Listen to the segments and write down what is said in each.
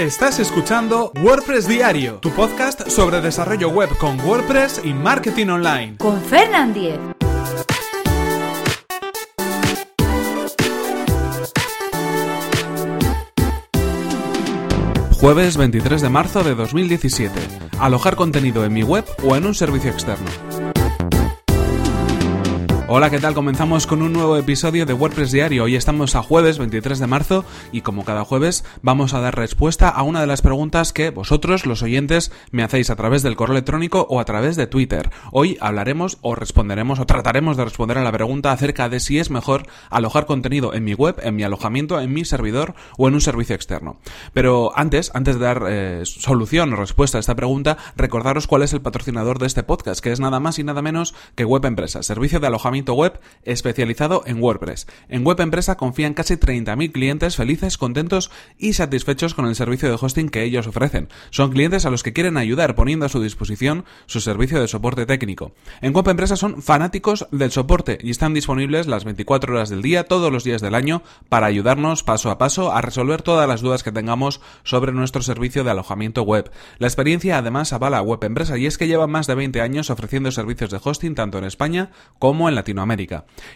Estás escuchando WordPress Diario, tu podcast sobre desarrollo web con WordPress y marketing online. Con Fernand Diez. Jueves 23 de marzo de 2017. Alojar contenido en mi web o en un servicio externo. Hola, ¿qué tal? Comenzamos con un nuevo episodio de WordPress Diario. Hoy estamos a jueves 23 de marzo y como cada jueves vamos a dar respuesta a una de las preguntas que vosotros, los oyentes, me hacéis a través del correo electrónico o a través de Twitter. Hoy hablaremos o responderemos o trataremos de responder a la pregunta acerca de si es mejor alojar contenido en mi web, en mi alojamiento, en mi servidor o en un servicio externo. Pero antes, antes de dar eh, solución o respuesta a esta pregunta, recordaros cuál es el patrocinador de este podcast, que es nada más y nada menos que Web Empresa, servicio de alojamiento web especializado en WordPress. En Web Empresa confían casi 30.000 clientes felices, contentos y satisfechos con el servicio de hosting que ellos ofrecen. Son clientes a los que quieren ayudar poniendo a su disposición su servicio de soporte técnico. En Web Empresa son fanáticos del soporte y están disponibles las 24 horas del día, todos los días del año, para ayudarnos paso a paso a resolver todas las dudas que tengamos sobre nuestro servicio de alojamiento web. La experiencia además avala a Web Empresa y es que llevan más de 20 años ofreciendo servicios de hosting tanto en España como en Latinoamérica.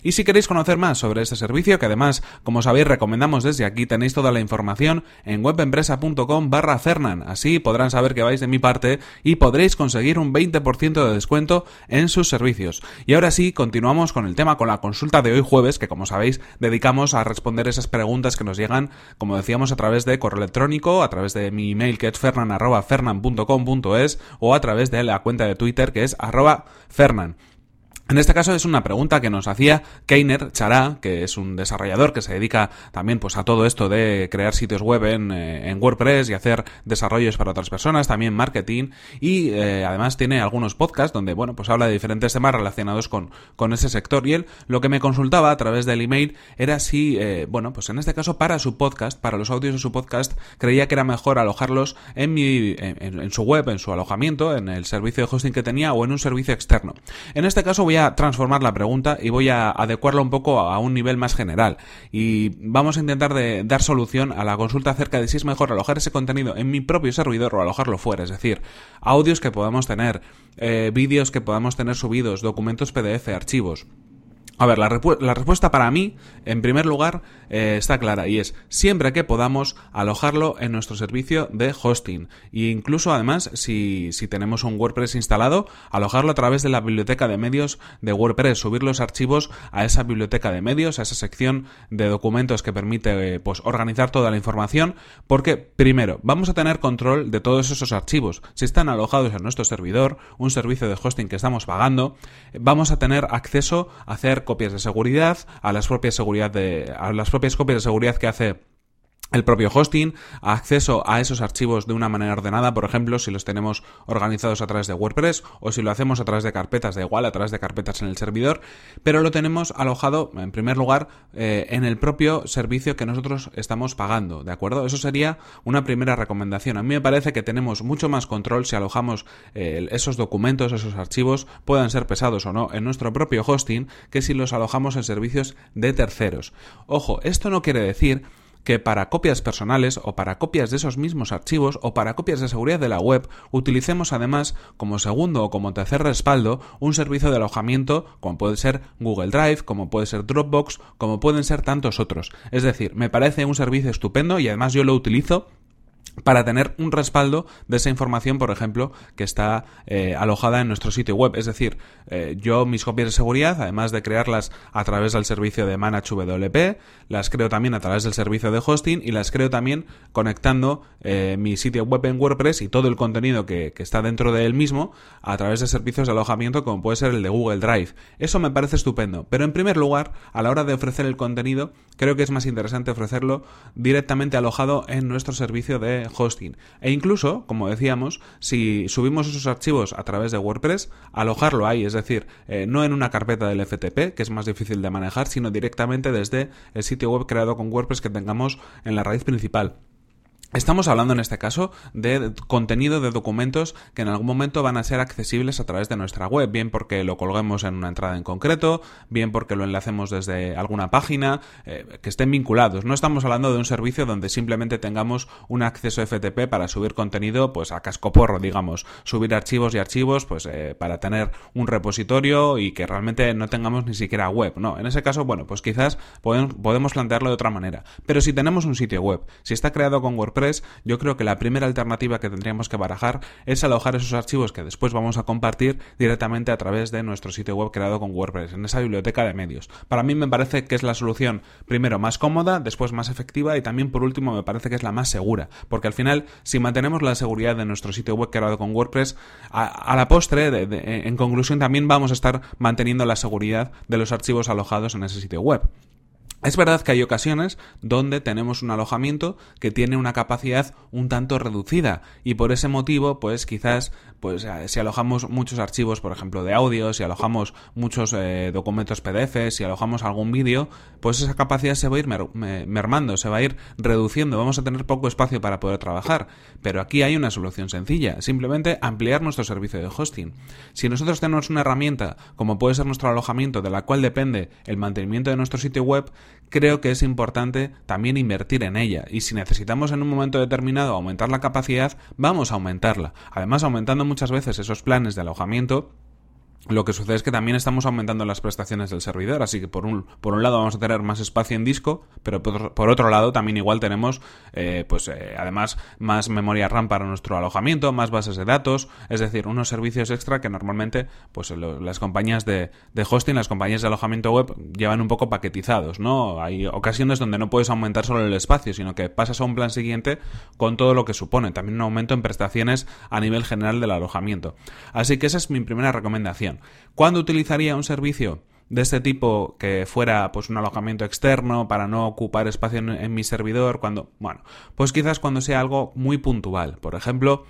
Y si queréis conocer más sobre este servicio, que además, como sabéis, recomendamos desde aquí, tenéis toda la información en webempresa.com barra. Así podrán saber que vais de mi parte y podréis conseguir un 20% de descuento en sus servicios. Y ahora sí, continuamos con el tema, con la consulta de hoy jueves, que como sabéis, dedicamos a responder esas preguntas que nos llegan, como decíamos, a través de correo electrónico, a través de mi email que es fernan.fernan.com.es o a través de la cuenta de Twitter que es arroba fernan. En este caso es una pregunta que nos hacía Keiner Chará, que es un desarrollador que se dedica también pues a todo esto de crear sitios web en, eh, WordPress y hacer desarrollos para otras personas, también marketing y eh, además tiene algunos podcasts donde bueno pues habla de diferentes temas relacionados con, con ese sector y él lo que me consultaba a través del email era si eh, bueno pues en este caso para su podcast, para los audios de su podcast creía que era mejor alojarlos en mi en su web, en su alojamiento, en el servicio de hosting que tenía o en un servicio externo. En este caso voy a transformar la pregunta y voy a adecuarla un poco a un nivel más general. Y vamos a intentar de dar solución a la consulta acerca de si es mejor alojar ese contenido en mi propio servidor o alojarlo fuera. Es decir, audios que podamos tener, eh, vídeos que podamos tener subidos, documentos PDF, archivos. A ver, la, respuesta para mí, en primer lugar, eh, está clara y es siempre que podamos alojarlo en nuestro servicio de hosting. E incluso, además, si, si, tenemos un WordPress instalado, alojarlo a través de la biblioteca de medios de WordPress, subir los archivos a esa biblioteca de medios, a esa sección de documentos que permite pues, organizar toda la información, porque, primero, vamos a tener control de todos esos archivos. Si están alojados en nuestro servidor, un servicio de hosting que estamos pagando, vamos a tener acceso a hacer copias de seguridad, a las propias seguridad de, a las propias copias de seguridad que hace el propio hosting, acceso a esos archivos de una manera ordenada, por ejemplo, si los tenemos organizados a través de WordPress o si lo hacemos a través de carpetas, da igual, a través de carpetas en el servidor, pero lo tenemos alojado, en primer lugar, eh, en el propio servicio que nosotros estamos pagando, ¿de acuerdo? Eso sería una primera recomendación. A mí me parece que tenemos mucho más control si alojamos eh, esos documentos, esos archivos, puedan ser pesados o no, en nuestro propio hosting, que si los alojamos en servicios de terceros. Ojo, esto no quiere decir que para copias personales o para copias de esos mismos archivos o para copias de seguridad de la web utilicemos además como segundo o como tercer respaldo un servicio de alojamiento como puede ser Google Drive, como puede ser Dropbox, como pueden ser tantos otros. Es decir, me parece un servicio estupendo y además yo lo utilizo para tener un respaldo de esa información, por ejemplo, que está eh, alojada en nuestro sitio web. Es decir, eh, yo mis copias de seguridad, además de crearlas a través del servicio de ManageWP, las creo también a través del servicio de hosting y las creo también conectando eh, mi sitio web en WordPress y todo el contenido que, que, está dentro de él mismo a través de servicios de alojamiento como puede ser el de Google Drive. Eso me parece estupendo. Pero en primer lugar, a la hora de ofrecer el contenido, creo que es más interesante ofrecerlo directamente alojado en nuestro servicio de hosting. E incluso, como decíamos, si subimos esos archivos a través de WordPress, alojarlo ahí, es decir, eh, no en una carpeta del FTP, que es más difícil de manejar, sino directamente desde el sitio web creado con WordPress que tengamos en la raíz principal. Estamos hablando en este caso de contenido de documentos que en algún momento van a ser accesibles a través de nuestra web, bien porque lo colguemos en una entrada en concreto, bien porque lo enlacemos desde alguna página, eh, que estén vinculados. No estamos hablando de un servicio donde simplemente tengamos un acceso FTP para subir contenido pues a cascoporro, digamos, subir archivos y archivos pues eh, para tener un repositorio y que realmente no tengamos ni siquiera web. No, en ese caso, bueno, pues quizás podemos, plantearlo de otra manera. Pero si tenemos un sitio web, si está creado con WordPress, yo creo que la primera alternativa que tendríamos que barajar es alojar esos archivos que después vamos a compartir directamente a través de nuestro sitio web creado con WordPress, en esa biblioteca de medios. Para mí me parece que es la solución, primero, más cómoda, después más efectiva y también, por último, me parece que es la más segura, porque al final, si mantenemos la seguridad de nuestro sitio web creado con WordPress, a, la postre, en conclusión, también vamos a estar manteniendo la seguridad de los archivos alojados en ese sitio web. Es verdad que hay ocasiones donde tenemos un alojamiento que tiene una capacidad un tanto reducida y por ese motivo, pues quizás pues eh, si alojamos muchos archivos, por ejemplo, de audio, si alojamos muchos eh, documentos PDF, si alojamos algún vídeo, pues esa capacidad se va a ir mermando, se va a ir reduciendo, vamos a tener poco espacio para poder trabajar. Pero aquí hay una solución sencilla, simplemente ampliar nuestro servicio de hosting. Si nosotros tenemos una herramienta, como puede ser nuestro alojamiento, de la cual depende el mantenimiento de nuestro sitio web, creo que es importante también invertir en ella. Y si necesitamos en un momento determinado aumentar la capacidad, vamos a aumentarla. Además, aumentando muchas veces esos planes de alojamiento, lo que sucede es que también estamos aumentando las prestaciones del servidor, así que por un, por un lado vamos a tener más espacio en disco, pero por, otro lado también igual tenemos, eh, pues eh, además, más memoria RAM para nuestro alojamiento, más bases de datos, es decir, unos servicios extra que normalmente pues las compañías de, de, hosting, las compañías de alojamiento web llevan un poco paquetizados, ¿no? Hay ocasiones donde no puedes aumentar solo el espacio, sino que pasas a un plan siguiente con todo lo que supone, también un aumento en prestaciones a nivel general del alojamiento. Así que esa es mi primera recomendación. ¿Cuándo utilizaría un servicio? de este tipo que fuera pues un alojamiento externo para no ocupar espacio en, en, mi servidor cuando bueno pues quizás cuando sea algo muy puntual por ejemplo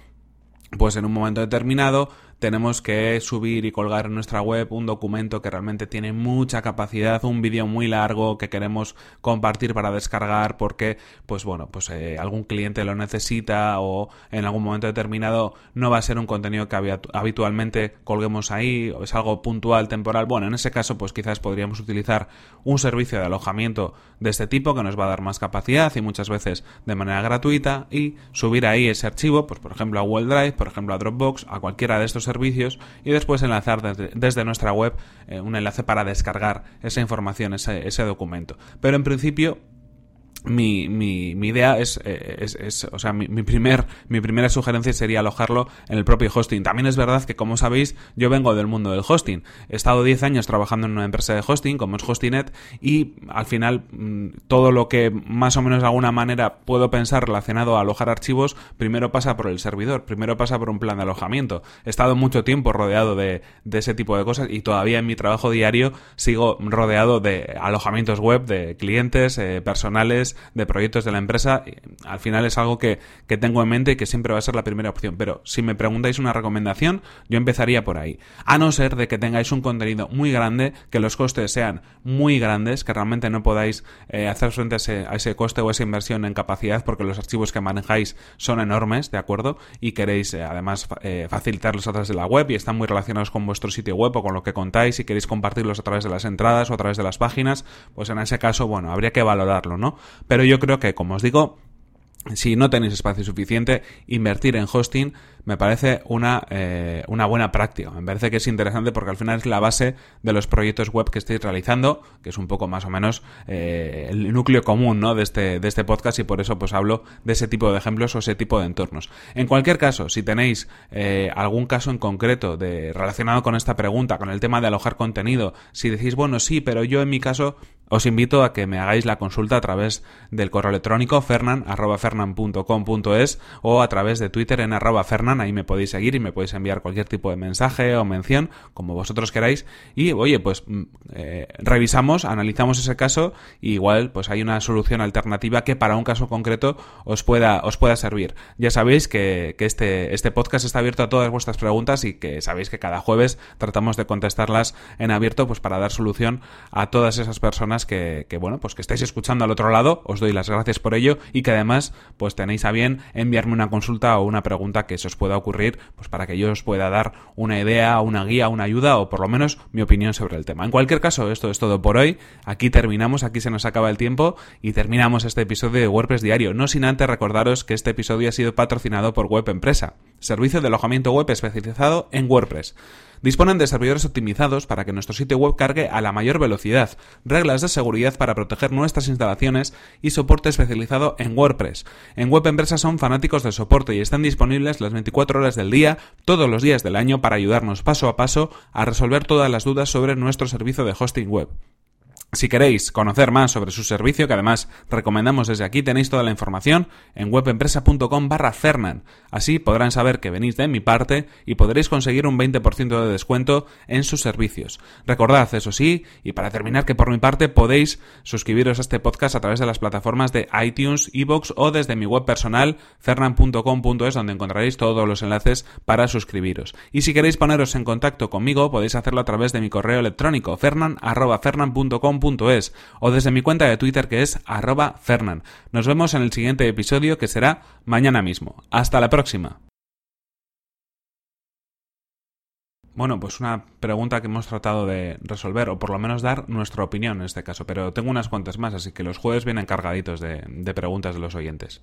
pues en un momento determinado tenemos que subir y colgar en nuestra web un documento que realmente tiene mucha capacidad, un vídeo muy largo que queremos compartir para descargar porque, pues bueno, pues eh, algún cliente lo necesita o en algún momento determinado no va a ser un contenido que habitualmente colguemos ahí o es algo puntual, temporal. Bueno, en ese caso, pues quizás podríamos utilizar un servicio de alojamiento de este tipo que nos va a dar más capacidad y muchas veces de manera gratuita y subir ahí ese archivo, pues por ejemplo a Google Drive, por ejemplo a Dropbox, a cualquiera de estos servicios y después enlazar desde, nuestra web eh, un enlace para descargar esa información, ese, ese documento. Pero en principio mi, mi, mi idea es, eh, es, es, o sea, mi, primer, mi primera sugerencia sería alojarlo en el propio hosting. También es verdad que, como sabéis, yo vengo del mundo del hosting. He estado 10 años trabajando en una empresa de hosting, como es Hostinet, y al final mm, todo lo que más o menos de alguna manera puedo pensar relacionado a alojar archivos, primero pasa por el servidor, primero pasa por un plan de alojamiento. He estado mucho tiempo rodeado de, de ese tipo de cosas y todavía en mi trabajo diario sigo rodeado de alojamientos web, de clientes, eh, personales, de proyectos de la empresa, al final es algo que, que tengo en mente y que siempre va a ser la primera opción. Pero si me preguntáis una recomendación, yo empezaría por ahí. A no ser de que tengáis un contenido muy grande, que los costes sean muy grandes, que realmente no podáis eh, hacer frente a ese, a ese, coste o esa inversión en capacidad, porque los archivos que manejáis son enormes, ¿de acuerdo? Y queréis eh, además eh, facilitarlos a través de la web y están muy relacionados con vuestro sitio web o con lo que contáis y queréis compartirlos a través de las entradas o a través de las páginas, pues en ese caso, bueno, habría que valorarlo, ¿no? Pero yo creo que, como os digo, si no tenéis espacio suficiente, invertir en hosting me parece una, eh, una buena práctica. Me parece que es interesante porque al final es la base de los proyectos web que estáis realizando, que es un poco más o menos eh, el núcleo común ¿no? de, este, de este podcast y por eso pues hablo de ese tipo de ejemplos o ese tipo de entornos. En cualquier caso, si tenéis eh, algún caso en concreto de, relacionado con esta pregunta, con el tema de alojar contenido, si decís, bueno, sí, pero yo en mi caso os invito a que me hagáis la consulta a través del correo electrónico fernan.fernan.com.es o a través de Twitter en arroba fernan ahí me podéis seguir y me podéis enviar cualquier tipo de mensaje o mención, como vosotros queráis, y oye, pues mm, eh, revisamos, analizamos ese caso y igual pues hay una solución alternativa que para un caso concreto os pueda, os pueda servir. Ya sabéis que, este, este podcast está abierto a todas vuestras preguntas y que sabéis que cada jueves tratamos de contestarlas en abierto pues para dar solución a todas esas personas que, que bueno, pues que estáis escuchando al otro lado, os doy las gracias por ello y que además pues tenéis a bien enviarme una consulta o una pregunta que se os pueda ocurrir, pues para que yo os pueda dar una idea, una guía, una ayuda o por lo menos mi opinión sobre el tema. En cualquier caso, esto es todo por hoy. Aquí terminamos, aquí se nos acaba el tiempo y terminamos este episodio de WordPress Diario. No sin antes recordaros que este episodio ha sido patrocinado por Web Empresa, servicio de alojamiento web especializado en WordPress. Disponen de servidores optimizados para que nuestro sitio web cargue a la mayor velocidad, reglas de seguridad para proteger nuestras instalaciones y soporte especializado en WordPress. En Web Empresa son fanáticos del soporte y están disponibles las 24 horas del día, todos los días del año, para ayudarnos paso a paso a resolver todas las dudas sobre nuestro servicio de hosting web. Si queréis conocer más sobre su servicio, que además recomendamos desde aquí, tenéis toda la información en webempresa.com barra Fernan. Así podrán saber que venís de mi parte y podréis conseguir un 20% de descuento en sus servicios. Recordad, eso sí, y para terminar que por mi parte podéis suscribiros a este podcast a través de las plataformas de iTunes, iVoox o desde mi web personal fernan.com.es donde encontraréis todos los enlaces para suscribiros. Y si queréis poneros en contacto conmigo podéis hacerlo a través de mi correo electrónico fernan.fernan.com o desde mi cuenta de Twitter que es arroba. Nos vemos en el siguiente episodio que será mañana mismo. Hasta la próxima. Bueno, pues una pregunta que hemos tratado de resolver, o por lo menos dar nuestra opinión en este caso, pero tengo unas cuantas más, así que los jueves vienen cargaditos de preguntas de los oyentes.